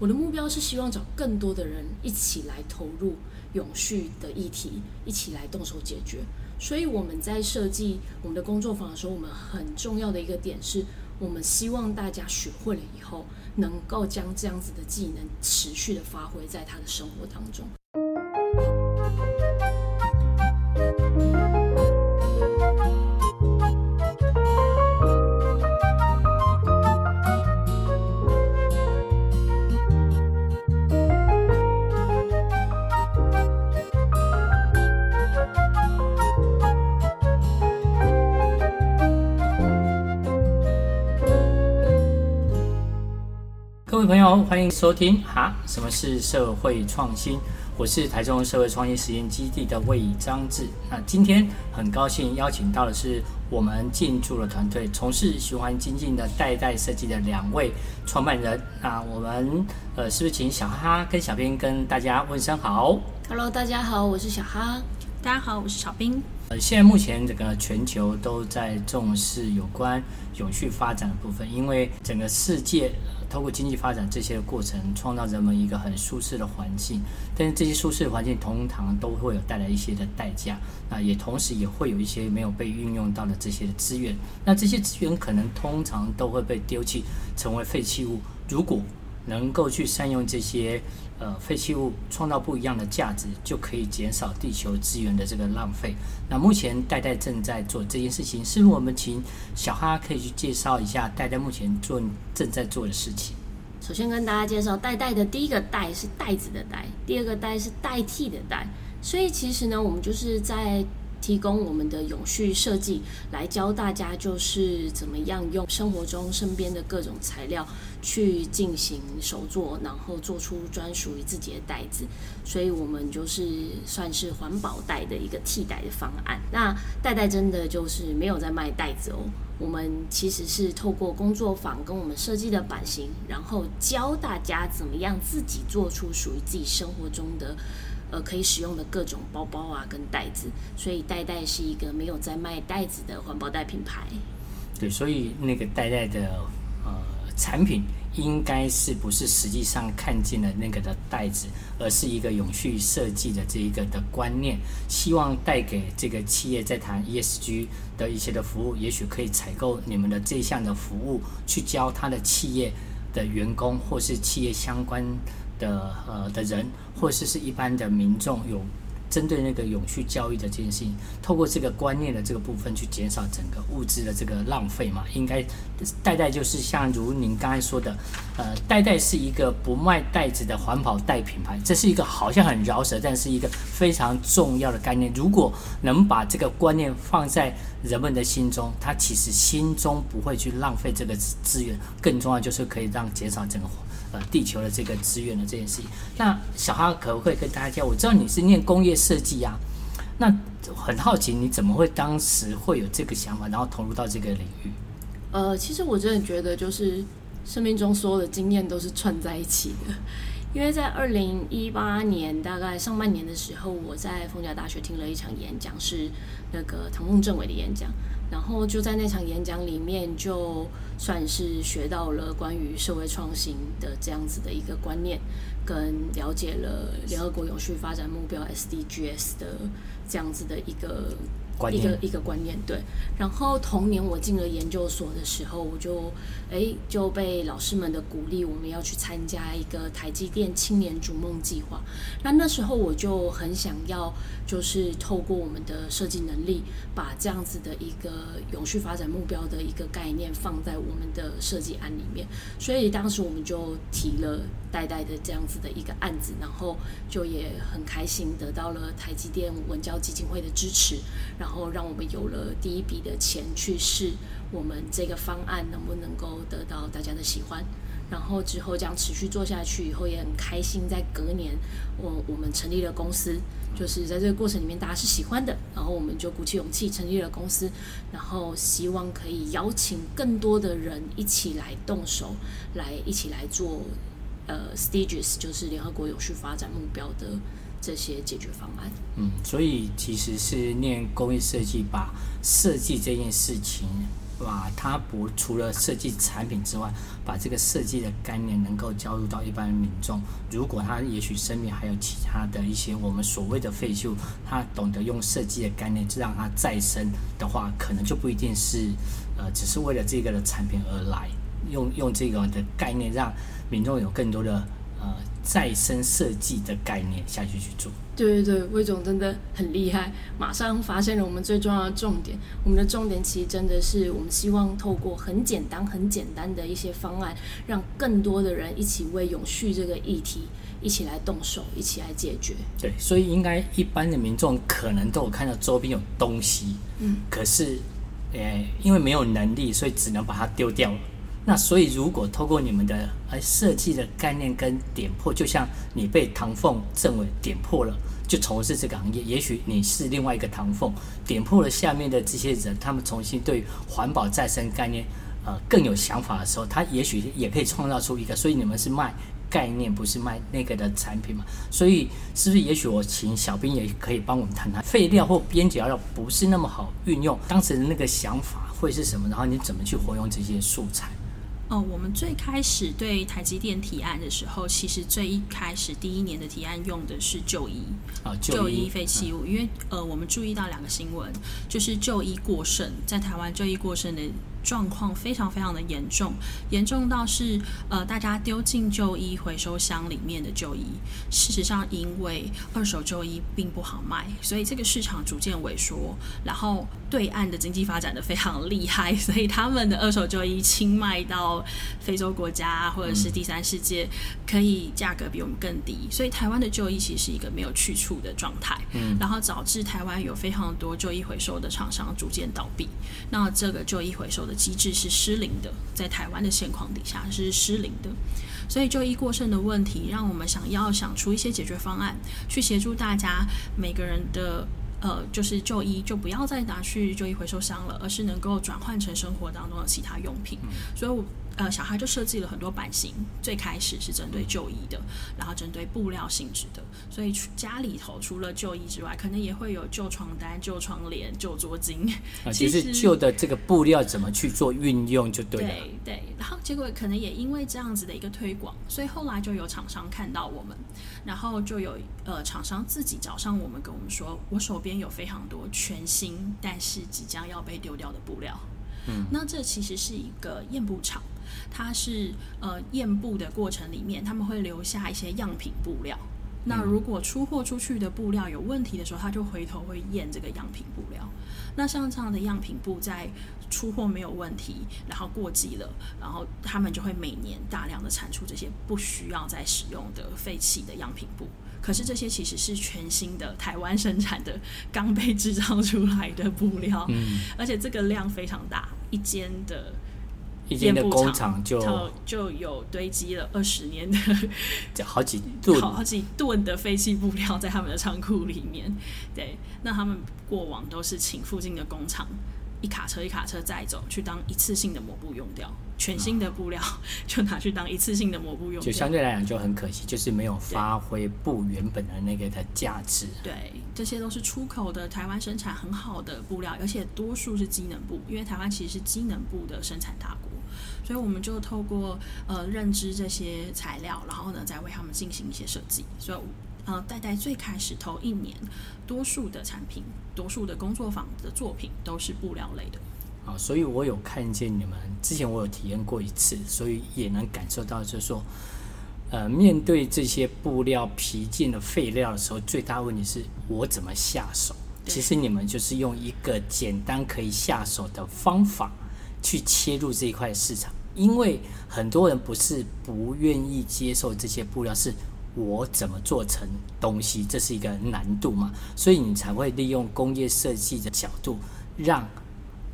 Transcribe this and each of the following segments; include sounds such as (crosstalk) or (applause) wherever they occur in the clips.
我的目标是希望找更多的人一起来投入永续的议题，一起来动手解决。所以我们在设计我们的工作坊的时候，我们很重要的一个点是，我们希望大家学会了以后，能够将这样子的技能持续的发挥在他的生活当中。朋友，欢迎收听哈，什么是社会创新？我是台中社会创新实验基地的魏章志。那今天很高兴邀请到的是我们进驻了团队，从事循环经济的代代设计的两位创办人。那我们呃，是不是请小哈哈跟小兵跟大家问声好？Hello，大家好，我是小哈。大家好，我是小兵。呃，现在目前整个全球都在重视有关永续发展的部分，因为整个世界。透过经济发展这些过程，创造人们一个很舒适的环境，但是这些舒适的环境通常都会有带来一些的代价，那也同时也会有一些没有被运用到的这些资源，那这些资源可能通常都会被丢弃，成为废弃物。如果能够去善用这些呃废弃物，创造不一样的价值，就可以减少地球资源的这个浪费。那目前代代正在做这件事情，是不是我们请小哈可以去介绍一下代代目前做正在做的事情？首先跟大家介绍代代的第一个代是袋子的代，第二个代是代替的代。所以其实呢，我们就是在。提供我们的永续设计来教大家，就是怎么样用生活中身边的各种材料去进行手作，然后做出专属于自己的袋子。所以，我们就是算是环保袋的一个替代的方案。那袋袋真的就是没有在卖袋子哦，我们其实是透过工作坊跟我们设计的版型，然后教大家怎么样自己做出属于自己生活中的。呃，可以使用的各种包包啊，跟袋子，所以袋袋是一个没有在卖袋子的环保袋品牌。对，所以那个袋袋的呃产品，应该是不是实际上看见了那个的袋子，而是一个永续设计的这一个的观念，希望带给这个企业在谈 ESG 的一些的服务，也许可以采购你们的这项的服务，去教他的企业的员工或是企业相关。的呃的人，或者是一般的民众，有针对那个永续教育的这件事情，透过这个观念的这个部分去减少整个物质的这个浪费嘛，应该代代就是像如您刚才说的，呃，代代是一个不卖袋子的环保袋品牌，这是一个好像很饶舌，但是一个非常重要的概念。如果能把这个观念放在人们的心中，他其实心中不会去浪费这个资源，更重要就是可以让减少整个。呃，地球的这个资源的这件事情，那小哈可不可以跟大家讲？我知道你是念工业设计啊，那很好奇你怎么会当时会有这个想法，然后投入到这个领域？呃，其实我真的觉得，就是生命中所有的经验都是串在一起的。因为在二零一八年大概上半年的时候，我在凤甲大学听了一场演讲，是那个唐凤政委的演讲。然后就在那场演讲里面，就算是学到了关于社会创新的这样子的一个观念，跟了解了联合国永续发展目标 SDGs 的这样子的一个。一个一个观念对，然后同年我进了研究所的时候，我就哎就被老师们的鼓励，我们要去参加一个台积电青年逐梦计划。那那时候我就很想要，就是透过我们的设计能力，把这样子的一个永续发展目标的一个概念放在我们的设计案里面。所以当时我们就提了代代的这样子的一个案子，然后就也很开心得到了台积电文教基金会的支持，然后。让我们有了第一笔的钱去试我们这个方案能不能够得到大家的喜欢，然后之后将持续做下去以后也很开心，在隔年我我们成立了公司，就是在这个过程里面大家是喜欢的，然后我们就鼓起勇气成立了公司，然后希望可以邀请更多的人一起来动手，来一起来做呃，stages 就是联合国永续发展目标的。这些解决方案，嗯，所以其实是念工业设计，把设计这件事情把它不除了设计产品之外，把这个设计的概念能够交入到一般民众。如果他也许身边还有其他的一些我们所谓的废旧，他懂得用设计的概念让它再生的话，可能就不一定是呃只是为了这个的产品而来，用用这个的概念让民众有更多的呃再生设计的概念下去去做。对对对，魏总真的很厉害，马上发现了我们最重要的重点。我们的重点其实真的是，我们希望透过很简单、很简单的一些方案，让更多的人一起为永续这个议题一起来动手，一起来解决。对，所以应该一般的民众可能都有看到周边有东西，嗯，可是，诶，因为没有能力，所以只能把它丢掉了。那所以，如果透过你们的呃设计的概念跟点破，就像你被唐凤政委点破了，就从事这个行业，也许你是另外一个唐凤，点破了下面的这些人，他们重新对环保再生概念呃更有想法的时候，他也许也可以创造出一个。所以你们是卖概念，不是卖那个的产品嘛？所以是不是？也许我请小兵也可以帮我们谈谈废料或边角料不是那么好运用，当时的那个想法会是什么？然后你怎么去活用这些素材？哦，我们最开始对台积电提案的时候，其实最一开始第一年的提案用的是旧医啊，旧衣废弃物，因为呃，我们注意到两个新闻，就是旧医过剩，在台湾旧医过剩的。状况非常非常的严重，严重到是呃，大家丢进旧衣回收箱里面的旧衣，事实上因为二手旧衣并不好卖，所以这个市场逐渐萎缩。然后对岸的经济发展的非常厉害，(laughs) 所以他们的二手旧衣轻卖到非洲国家或者是第三世界，可以价格比我们更低。所以台湾的旧衣其实是一个没有去处的状态，嗯，然后导致台湾有非常多旧衣回收的厂商逐渐倒闭。那这个旧衣回收的机制是失灵的，在台湾的现况底下是失灵的，所以就医过剩的问题，让我们想要想出一些解决方案，去协助大家每个人的呃，就是就医就不要再拿去就医回收箱了，而是能够转换成生活当中的其他用品，所以我。呃，小孩就设计了很多版型，最开始是针对旧衣的，然后针对布料性质的，所以家里头除了旧衣之外，可能也会有旧床单、旧窗帘、旧桌巾。啊，其实旧的这个布料怎么去做运用就对了。对对，然后结果可能也因为这样子的一个推广，所以后来就有厂商看到我们，然后就有呃厂商自己找上我们，跟我们说，我手边有非常多全新但是即将要被丢掉的布料。嗯，那这其实是一个验布厂。它是呃验布的过程里面，他们会留下一些样品布料。那如果出货出去的布料有问题的时候，他就回头会验这个样品布料。那像这样的样品布在出货没有问题，然后过季了，然后他们就会每年大量的产出这些不需要再使用的废弃的样品布。可是这些其实是全新的台湾生产的刚被制造出来的布料，嗯，而且这个量非常大，一间的。一间的工厂就就有堆积了二十年的，(laughs) 就好几吨好几吨的废弃布料在他们的仓库里面。对，那他们过往都是请附近的工厂一卡车一卡车载走，去当一次性的抹布用掉。全新的布料 (laughs) 就拿去当一次性的抹布用掉，就相对来讲就很可惜，就是没有发挥布原本的那个的价值。对，这些都是出口的，台湾生产很好的布料，而且多数是机能布，因为台湾其实是机能布的生产大国。所以我们就透过呃认知这些材料，然后呢再为他们进行一些设计。所以呃，代代最开始头一年，多数的产品，多数的工作坊的作品都是布料类的。啊，所以我有看见你们之前我有体验过一次，所以也能感受到，就是说，呃，面对这些布料皮件的废料的时候，最大问题是我怎么下手？其实你们就是用一个简单可以下手的方法。去切入这一块市场，因为很多人不是不愿意接受这些布料，是我怎么做成东西，这是一个难度嘛，所以你才会利用工业设计的角度，让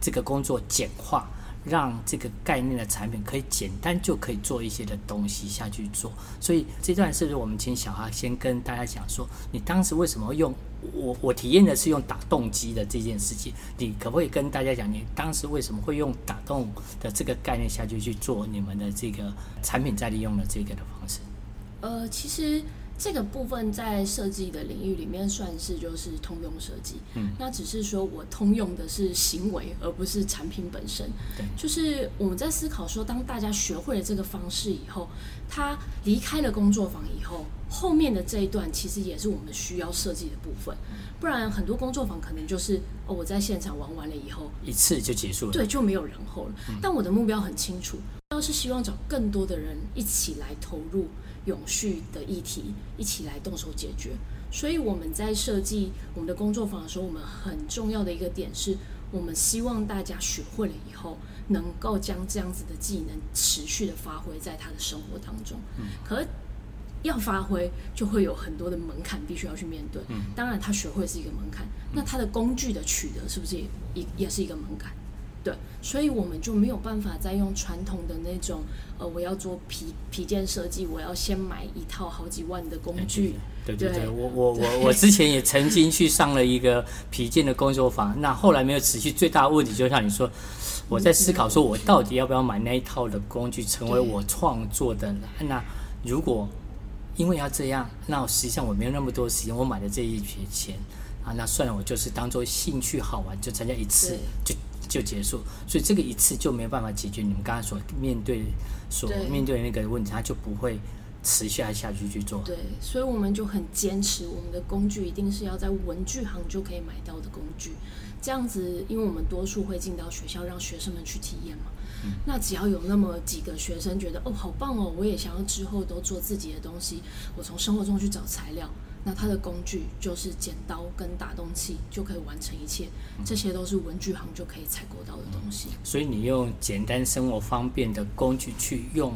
这个工作简化。让这个概念的产品可以简单就可以做一些的东西下去做，所以这段是不是我们请小哈先跟大家讲说，你当时为什么用我我体验的是用打洞机的这件事情，你可不可以跟大家讲，你当时为什么会用打洞的这个概念下去去做你们的这个产品再利用的这个的方式？呃，其实这个部分在设计的领域里面算是就是通用设计，嗯，那只是说我通用的是行为，而不是产品本身。对，就是我们在思考说，当大家学会了这个方式以后，他离开了工作坊以后，后面的这一段其实也是我们需要设计的部分。不然很多工作坊可能就是哦，我在现场玩完了以后，一次就结束了，对，就没有然后了。嗯，但我的目标很清楚，要是希望找更多的人一起来投入。永续的议题，一起来动手解决。所以我们在设计我们的工作坊的时候，我们很重要的一个点是，我们希望大家学会了以后，能够将这样子的技能持续的发挥在他的生活当中。嗯，可是要发挥，就会有很多的门槛必须要去面对。嗯，当然他学会是一个门槛，那他的工具的取得是不是也也也是一个门槛？对，所以我们就没有办法再用传统的那种，呃，我要做皮皮件设计，我要先买一套好几万的工具。对对对，对我我我我之前也曾经去上了一个皮件的工作坊，那后来没有持续。最大的问题就像你说，我在思考说，我到底要不要买那一套的工具，成为我创作的？那如果因为要这样，那实际上我没有那么多时间，我买的这一笔钱啊，那算了，我就是当做兴趣好玩，就参加一次就。就结束，所以这个一次就没有办法解决你们刚才所面对、所面对的那个问题，他就不会持续下去去做。对，所以我们就很坚持，我们的工具一定是要在文具行就可以买到的工具。这样子，因为我们多数会进到学校，让学生们去体验嘛。嗯。那只要有那么几个学生觉得哦，好棒哦，我也想要之后都做自己的东西，我从生活中去找材料。那它的工具就是剪刀跟打洞器，就可以完成一切，这些都是文具行就可以采购到的东西。所以你用简单、生活方便的工具去用。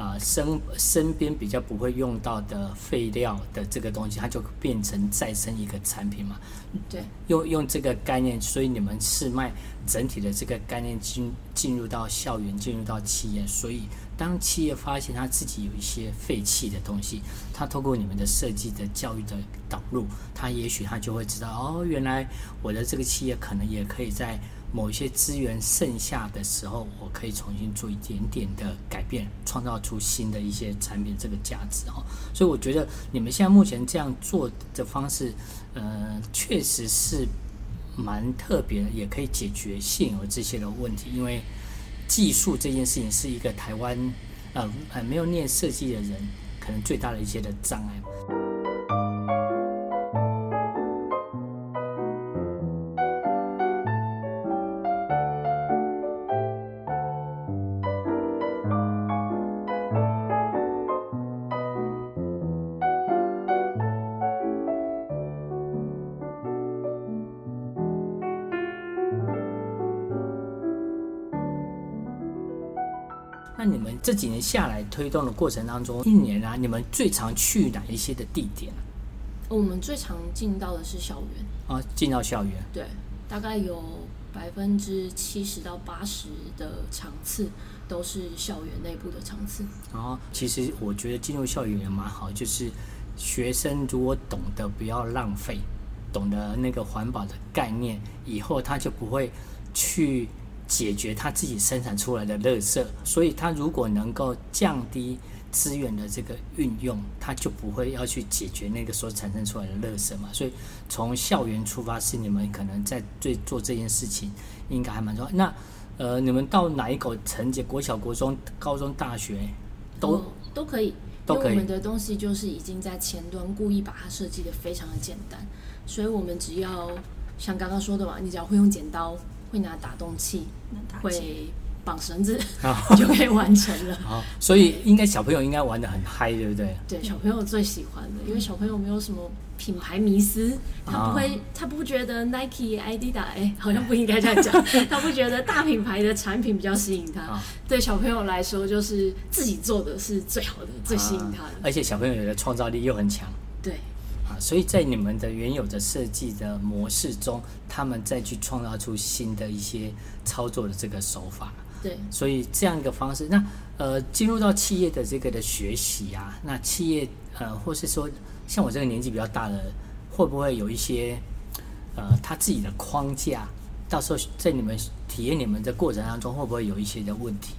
啊，身身边比较不会用到的废料的这个东西，它就变成再生一个产品嘛。对，用用这个概念，所以你们是卖整体的这个概念进进入到校园，进入到企业。所以当企业发现他自己有一些废弃的东西，他透过你们的设计的教育的导入，他也许他就会知道，哦，原来我的这个企业可能也可以在。某一些资源剩下的时候，我可以重新做一点点的改变，创造出新的一些产品，这个价值哦。所以我觉得你们现在目前这样做的方式，呃，确实是蛮特别的，也可以解决现有这些的问题。因为技术这件事情是一个台湾呃呃没有念设计的人可能最大的一些的障碍。这几年下来推动的过程当中，一年啊，你们最常去哪一些的地点？我们最常进到的是校园啊，进到校园。对，大概有百分之七十到八十的场次都是校园内部的场次。然后，其实我觉得进入校园也蛮好，就是学生如果懂得不要浪费，懂得那个环保的概念，以后他就不会去。解决他自己生产出来的垃圾，所以他如果能够降低资源的这个运用，他就不会要去解决那个所产生出来的垃圾嘛。所以从校园出发是你们可能在最做这件事情，应该还蛮重要。那呃，你们到哪一个层级？国小、国中、高中、大学都、哦、都可以，都可以。因为我们的东西就是已经在前端故意把它设计得非常的简单，所以我们只要像刚刚说的嘛，你只要会用剪刀。会拿打洞器，会绑绳子，(laughs) 就可以完成了。好，所以应该小朋友应该玩的很嗨，对不对？对，小朋友最喜欢的，因为小朋友没有什么品牌迷思，他不会，他不觉得 Nike、Adidas，哎，好像不应该这样讲，(laughs) 他不觉得大品牌的产品比较吸引他。对小朋友来说，就是自己做的是最好的，最吸引他的。而且小朋友的创造力又很强。对。所以在你们的原有的设计的模式中，他们再去创造出新的一些操作的这个手法。对，所以这样一个方式，那呃，进入到企业的这个的学习啊，那企业呃，或是说像我这个年纪比较大的，会不会有一些呃他自己的框架？到时候在你们体验你们的过程当中，会不会有一些的问题？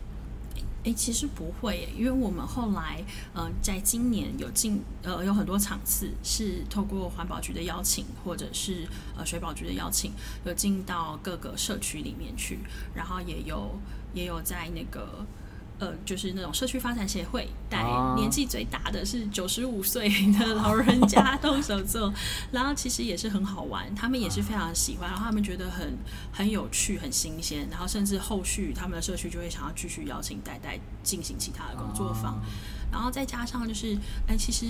诶，其实不会，因为我们后来，嗯，在今年有进，呃，有很多场次是透过环保局的邀请，或者是呃水保局的邀请，有进到各个社区里面去，然后也有也有在那个。呃，就是那种社区发展协会带年纪最大的是九十五岁的老人家动手做，然后其实也是很好玩，他们也是非常喜欢，然后他们觉得很很有趣、很新鲜，然后甚至后续他们的社区就会想要继续邀请代代进行其他的工作坊。然后再加上就是，哎，其实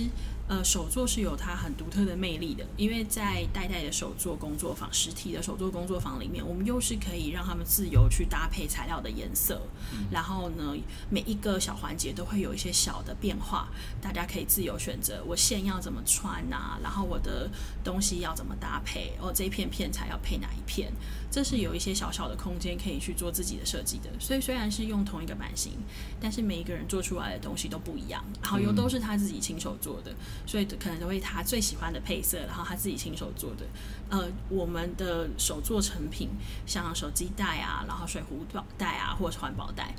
呃，手作是有它很独特的魅力的，因为在代代的手作工作坊、实体的手作工作坊里面，我们又是可以让他们自由去搭配材料的颜色，嗯、然后呢，每一个小环节都会有一些小的变化，大家可以自由选择我线要怎么穿呐、啊，然后我的东西要怎么搭配，哦，这一片片材要配哪一片，这是有一些小小的空间可以去做自己的设计的。所以虽然是用同一个版型，但是每一个人做出来的东西都不一样。然后又都是他自己亲手做的，嗯、所以可能都会他最喜欢的配色，然后他自己亲手做的。呃，我们的手作成品，像手机袋啊，然后水壶袋啊，或者是环保袋，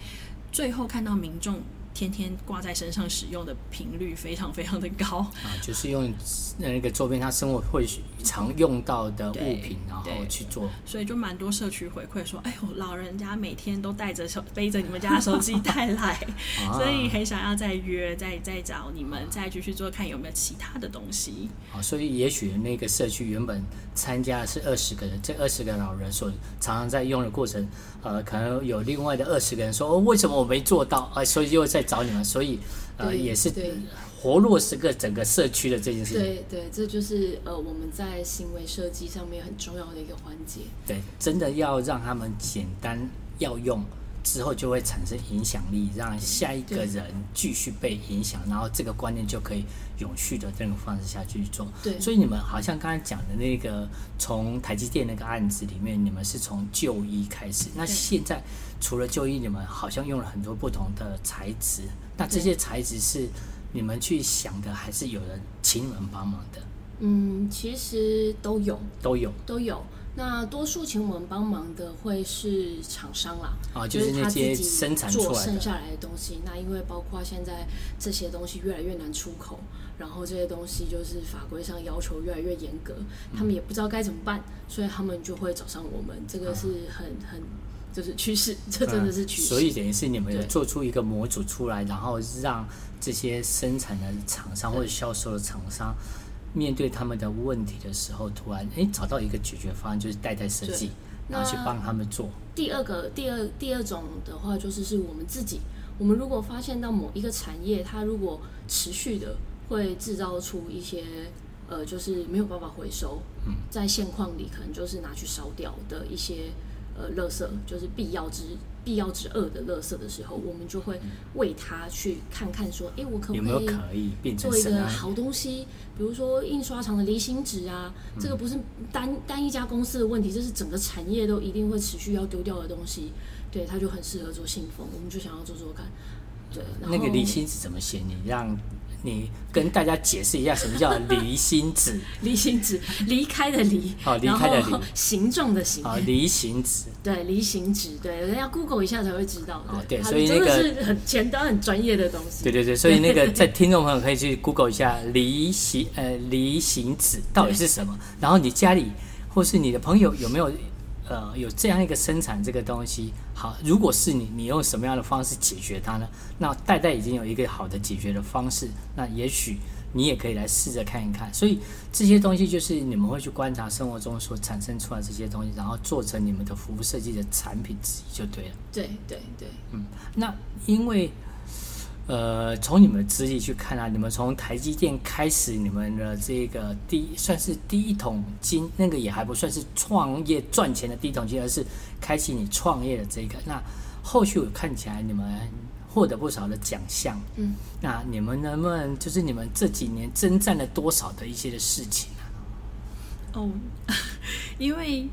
最后看到民众。天天挂在身上使用的频率非常非常的高啊，就是用那个周边他生活会常用到的物品，然后去做，所以就蛮多社区回馈说，哎呦，老人家每天都带着手 (laughs) 背着你们家的手机带来，啊、所以很想要再约，再再找你们再继续做，看有没有其他的东西。啊，所以也许那个社区原本参加的是二十个人，这二十个老人所常常在用的过程，呃，可能有另外的二十个人说，哦，为什么我没做到？啊，所以又在。找你们，所以呃也是活络是个整个社区的这件事情。对对，这就是呃我们在行为设计上面很重要的一个环节。对，真的要让他们简单要用之后，就会产生影响力，让下一个人继续被影响，然后这个观念就可以永续的这种方式下去做。对，所以你们好像刚才讲的那个从台积电那个案子里面，你们是从就医开始，那现在。除了就医，你们好像用了很多不同的材质。那这些材质是你们去想的，还是有人请你们帮忙的？嗯，其实都有，都有，都有。那多数请我们帮忙的会是厂商啦，啊，就是那些生产做剩下来的东西。那因为包括现在这些东西越来越难出口，然后这些东西就是法规上要求越来越严格，他们也不知道该怎么办，所以他们就会找上我们。这个是很很。就是趋势，这真的是趋势。所以等于是你们有做出一个模组出来，然后让这些生产的厂商或者销售的厂商面对他们的问题的时候，突然哎找到一个解决方案，就是代代设计，然后去帮他们做。第二个，第二第二种的话，就是是我们自己。我们如果发现到某一个产业，它如果持续的会制造出一些呃，就是没有办法回收，在现况里可能就是拿去烧掉的一些。呃，垃圾就是必要之必要之恶的垃圾的时候，我们就会为他去看看，说，哎，我可不可以做一个好东西？比如说印刷厂的离心纸啊，这个不是单单一家公司的问题，这是整个产业都一定会持续要丢掉的东西。对，它就很适合做信封，我们就想要做做看。对，那个离心纸怎么写？你让。你跟大家解释一下什么叫离心纸？(laughs) 离心纸，离开的离，好，离开的离，形状的形，好，离心纸，(laughs) 对，离心纸，对，人家 Google 一下才会知道。哦，对，所以那个是很简单、很专业的东西。对对对，所以那个 (laughs) 在听众朋友可以去 Google 一下离心呃离心纸到底是什么，然后你家里或是你的朋友有没有？呃，有这样一个生产这个东西，好，如果是你，你用什么样的方式解决它呢？那代代已经有一个好的解决的方式，那也许你也可以来试着看一看。所以这些东西就是你们会去观察生活中所产生出来这些东西，然后做成你们的服务设计的产品之一就对了。对对对，嗯，那因为。呃，从你们的资历去看啊，你们从台积电开始，你们的这个第算是第一桶金，那个也还不算是创业赚钱的第一桶金，而是开启你创业的这个。那后续我看起来你们获得不少的奖项，嗯，那你们能不能就是你们这几年征战了多少的一些的事情啊？哦，(laughs) 因为。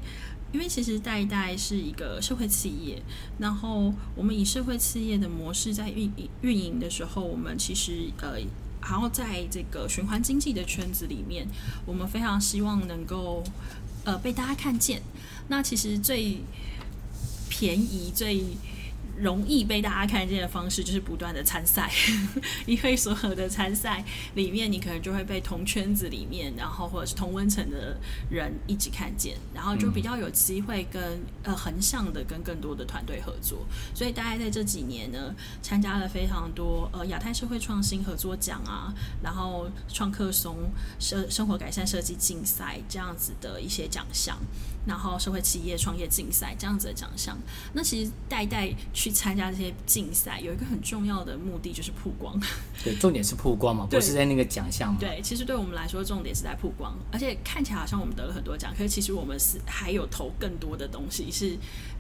因为其实代代是一个社会企业，然后我们以社会企业的模式在运营运营的时候，我们其实呃，然后在这个循环经济的圈子里面，我们非常希望能够呃被大家看见。那其实最便宜、最容易被大家看见的方式就是不断的参赛，(laughs) 因为所有的参赛里面，你可能就会被同圈子里面，然后或者是同温层的人一起看见，然后就比较有机会跟呃横向的跟更多的团队合作。所以大概在这几年呢，参加了非常多呃亚太社会创新合作奖啊，然后创客松生生活改善设计竞赛这样子的一些奖项。然后社会企业创业竞赛这样子的奖项，那其实代代去参加这些竞赛，有一个很重要的目的就是曝光。对，重点是曝光嘛，不是在那个奖项嘛。对，其实对我们来说，重点是在曝光，而且看起来好像我们得了很多奖，可是其实我们是还有投更多的东西是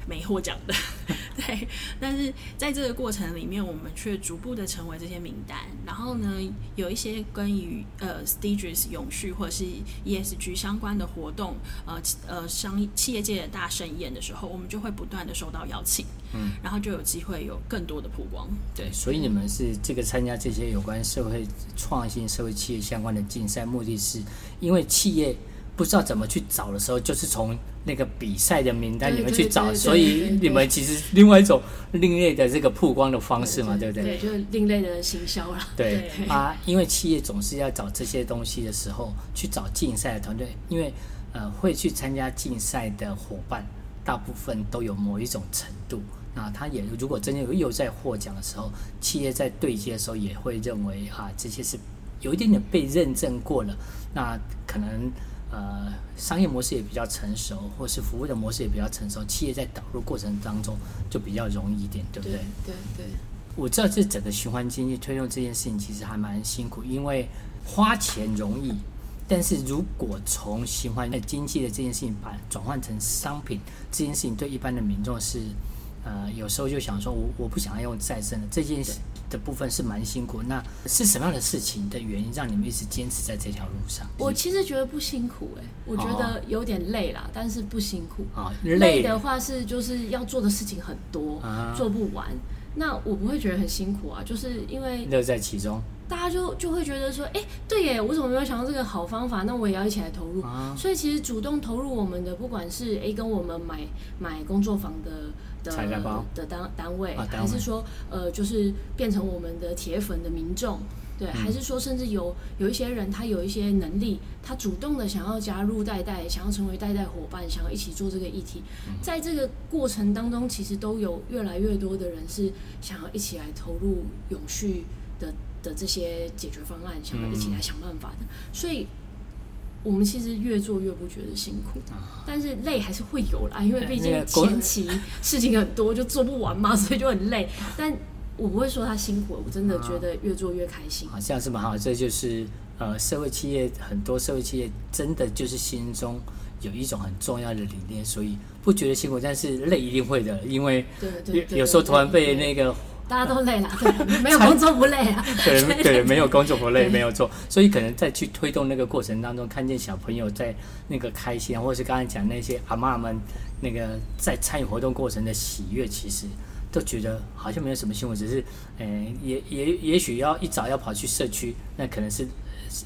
没获奖的。(laughs) 对，但是在这个过程里面，我们却逐步的成为这些名单。然后呢，有一些关于呃 Stages 永续或者是 ESG 相关的活动，呃呃像。企业界的大盛宴的时候，我们就会不断的收到邀请，嗯，然后就有机会有更多的曝光。对，所以你们是这个参加这些有关社会创新、社会企业相关的竞赛，目的是因为企业不知道怎么去找的时候，就是从那个比赛的名单里面去找，所以你们其实另外一种另类的这个曝光的方式嘛，对，不对？对，就另类的行销了。对，对啊，因为企业总是要找这些东西的时候，去找竞赛的团队，因为。呃，会去参加竞赛的伙伴，大部分都有某一种程度。那他也如果真的有又在获奖的时候，企业在对接的时候也会认为啊，这些是有一点点被认证过了。那可能呃，商业模式也比较成熟，或是服务的模式也比较成熟，企业在导入过程当中就比较容易一点，对不对？对对。对我知道这整个循环经济推动这件事情其实还蛮辛苦，因为花钱容易。但是如果从循环经济的这件事情把转换成商品，这件事情对一般的民众是，呃，有时候就想说，我我不想要用再生的这件事的部分是蛮辛苦。那是什么样的事情的原因让你们一直坚持在这条路上？我其实觉得不辛苦哎、欸，我觉得有点累啦，哦、但是不辛苦啊。累，累的话是就是要做的事情很多，啊、做不完。那我不会觉得很辛苦啊，就是因为乐在其中。大家就就会觉得说，哎，对耶，我怎么没有想到这个好方法？那我也要一起来投入。啊、所以其实主动投入我们的，不管是哎跟我们买买工作坊的的的单单位，啊、单位还是说呃就是变成我们的铁粉的民众，对，嗯、还是说甚至有有一些人他有一些能力，他主动的想要加入代代，想要成为代代伙伴，想要一起做这个议题，嗯、在这个过程当中，其实都有越来越多的人是想要一起来投入永续的。的这些解决方案，想要一起来想办法的，嗯、所以我们其实越做越不觉得辛苦，啊、但是累还是会有啦，因为毕竟前期事情很多，就做不完嘛，(laughs) 所以就很累。但我不会说他辛苦，我真的觉得越做越开心。好像是蛮好，这就是呃，社会企业很多社会企业真的就是心中有一种很重要的理念，所以不觉得辛苦，但是累一定会的，因为有有时候突然被那个。大家都累了，对，没有工作不累啊。(laughs) 对 (laughs) 对，没有工作不累，没有错。所以可能在去推动那个过程当中，看见小朋友在那个开心，或者是刚才讲那些阿妈们那个在参与活动过程的喜悦，其实都觉得好像没有什么新闻，只是，呃，也也也许要一早要跑去社区，那可能是。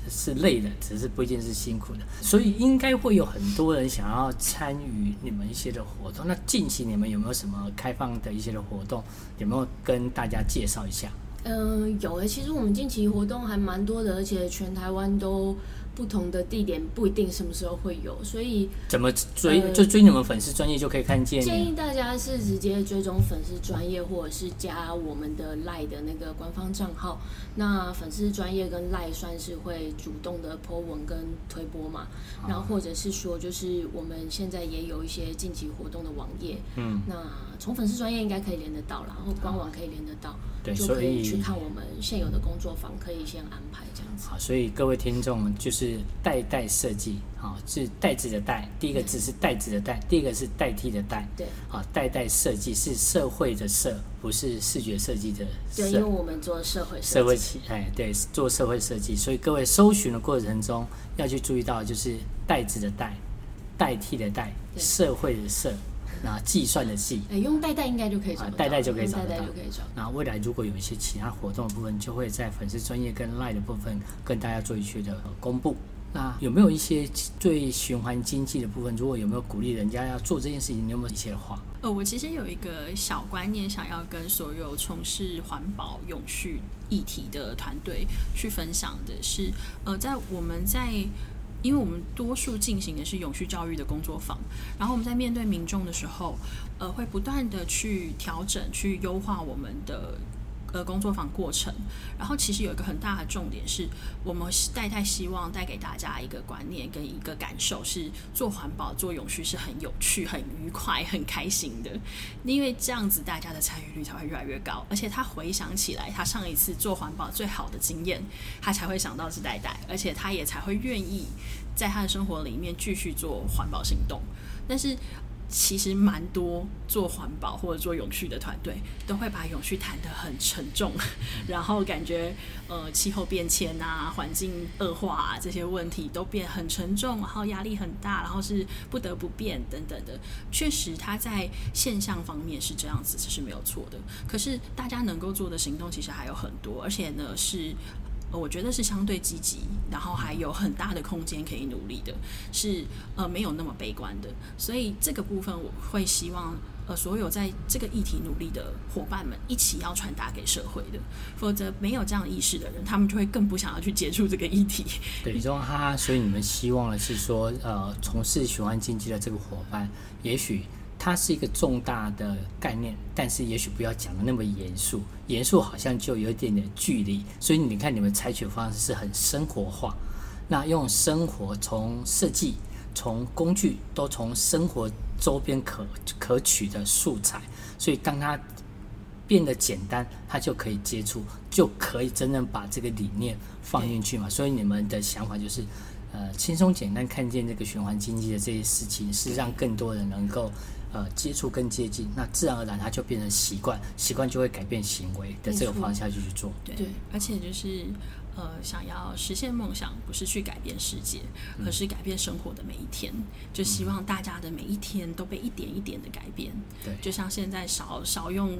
是累的，只是不一定是辛苦的，所以应该会有很多人想要参与你们一些的活动。那近期你们有没有什么开放的一些的活动？有没有跟大家介绍一下？嗯、有诶、其实我们近期活动还蛮多的，而且全台湾都。不同的地点不一定什么时候会有，所以怎么追？呃、就追你们粉丝专业就可以看见。建议大家是直接追踪粉丝专业，或者是加我们的 LINE 的那个官方账号。那粉丝专业跟 LINE 算是会主动的 po 文跟推播嘛。然后或者是说，就是我们现在也有一些近期活动的网页。嗯，那从粉丝专业应该可以连得到啦，然后官网可以连得到，对，就可以去看我们现有的工作坊，可以先安排这样子。好，所以各位听众就是。是代代设计，好，是代字的代，第一个字是代字的代，第一个是代替的代，对，好，代代设计是社会的社，不是视觉设计的社，对，因为我们做社会设计社会企，哎，对，做社会设计，所以各位搜寻的过程中要去注意到，就是代字的代，代替的代，社会的社。那计算的计，哎，用代代应该就可以找，代代就可以找。代代就可以找。那未来如果有一些其他活动的部分，就会在粉丝专业跟 LINE 的部分跟大家做一些的公布。那有没有一些对循环经济的部分？如果有没有鼓励人家要做这件事情？你有没有一些话？呃，我其实有一个小观念，想要跟所有从事环保、永续议题的团队去分享的是，呃，在我们在，因为我们多数进行的是永续教育的工作坊，然后我们在面对民众的时候，呃，会不断的去调整、去优化我们的。呃，工作坊过程，然后其实有一个很大的重点是，我们代代希望带给大家一个观念跟一个感受，是做环保、做永续是很有趣、很愉快、很开心的，因为这样子大家的参与率才会越来越高，而且他回想起来，他上一次做环保最好的经验，他才会想到是代代，而且他也才会愿意在他的生活里面继续做环保行动，但是。其实蛮多做环保或者做永续的团队都会把永续谈得很沉重，(laughs) 然后感觉呃气候变迁啊、环境恶化啊这些问题都变很沉重，然后压力很大，然后是不得不变等等的。确实，它在现象方面是这样子，这是没有错的。可是大家能够做的行动其实还有很多，而且呢是。我觉得是相对积极，然后还有很大的空间可以努力的，是呃没有那么悲观的。所以这个部分我会希望呃所有在这个议题努力的伙伴们一起要传达给社会的，否则没有这样意识的人，他们就会更不想要去接触这个议题。(laughs) 对，中哈，所以你们希望的是说，呃，从事循环经济的这个伙伴，也许。它是一个重大的概念，但是也许不要讲的那么严肃，严肃好像就有一点点距离。所以你看，你们采取的方式是很生活化，那用生活从设计、从工具都从生活周边可可取的素材，所以当它变得简单，它就可以接触，就可以真正把这个理念放进去嘛。所以你们的想法就是，呃，轻松简单看见这个循环经济的这些事情，是让更多人能够。呃，接触更接近，那自然而然它就变成习惯，习惯就会改变行为的这个方向就去做。对，对，而且就是呃，想要实现梦想，不是去改变世界，而是改变生活的每一天。嗯、就希望大家的每一天都被一点一点的改变。对，就像现在少少用。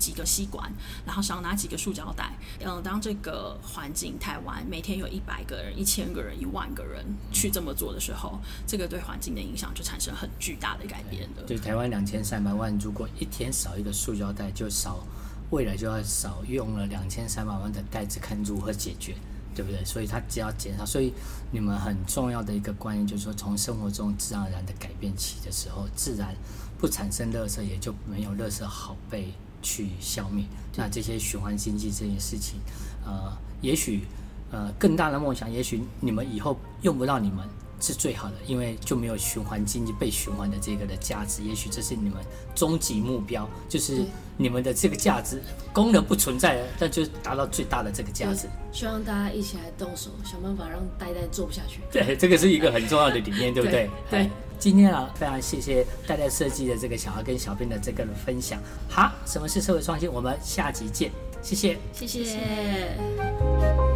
几个吸管，然后少拿几个塑胶袋。嗯，当这个环境台湾每天有一百个人、一千个人、一万个人去这么做的时候，这个对环境的影响就产生很巨大的改变了。对，台湾两千三百万，如果一天少一个塑胶袋，就少未来就要少用了两千三百万的袋子，看如何解决，对不对？所以它只要减少，所以你们很重要的一个观念就是说，从生活中自然而然的改变起的时候，自然不产生垃圾，也就没有垃圾好被。去消灭，那这些循环经济这件事情，呃，也许呃更大的梦想，也许你们以后用不到你们是最好的，因为就没有循环经济被循环的这个的价值。也许这是你们终极目标，就是你们的这个价值功能不存在了，但就达到最大的这个价值。希望大家一起来动手，想办法让呆呆做不下去。(laughs) 对，这个是一个很重要的理念，对不对？对。对今天啊，非常谢谢代代设计的这个小孩跟小编的这个分享。好，什么是社会创新？我们下集见，谢谢，谢谢。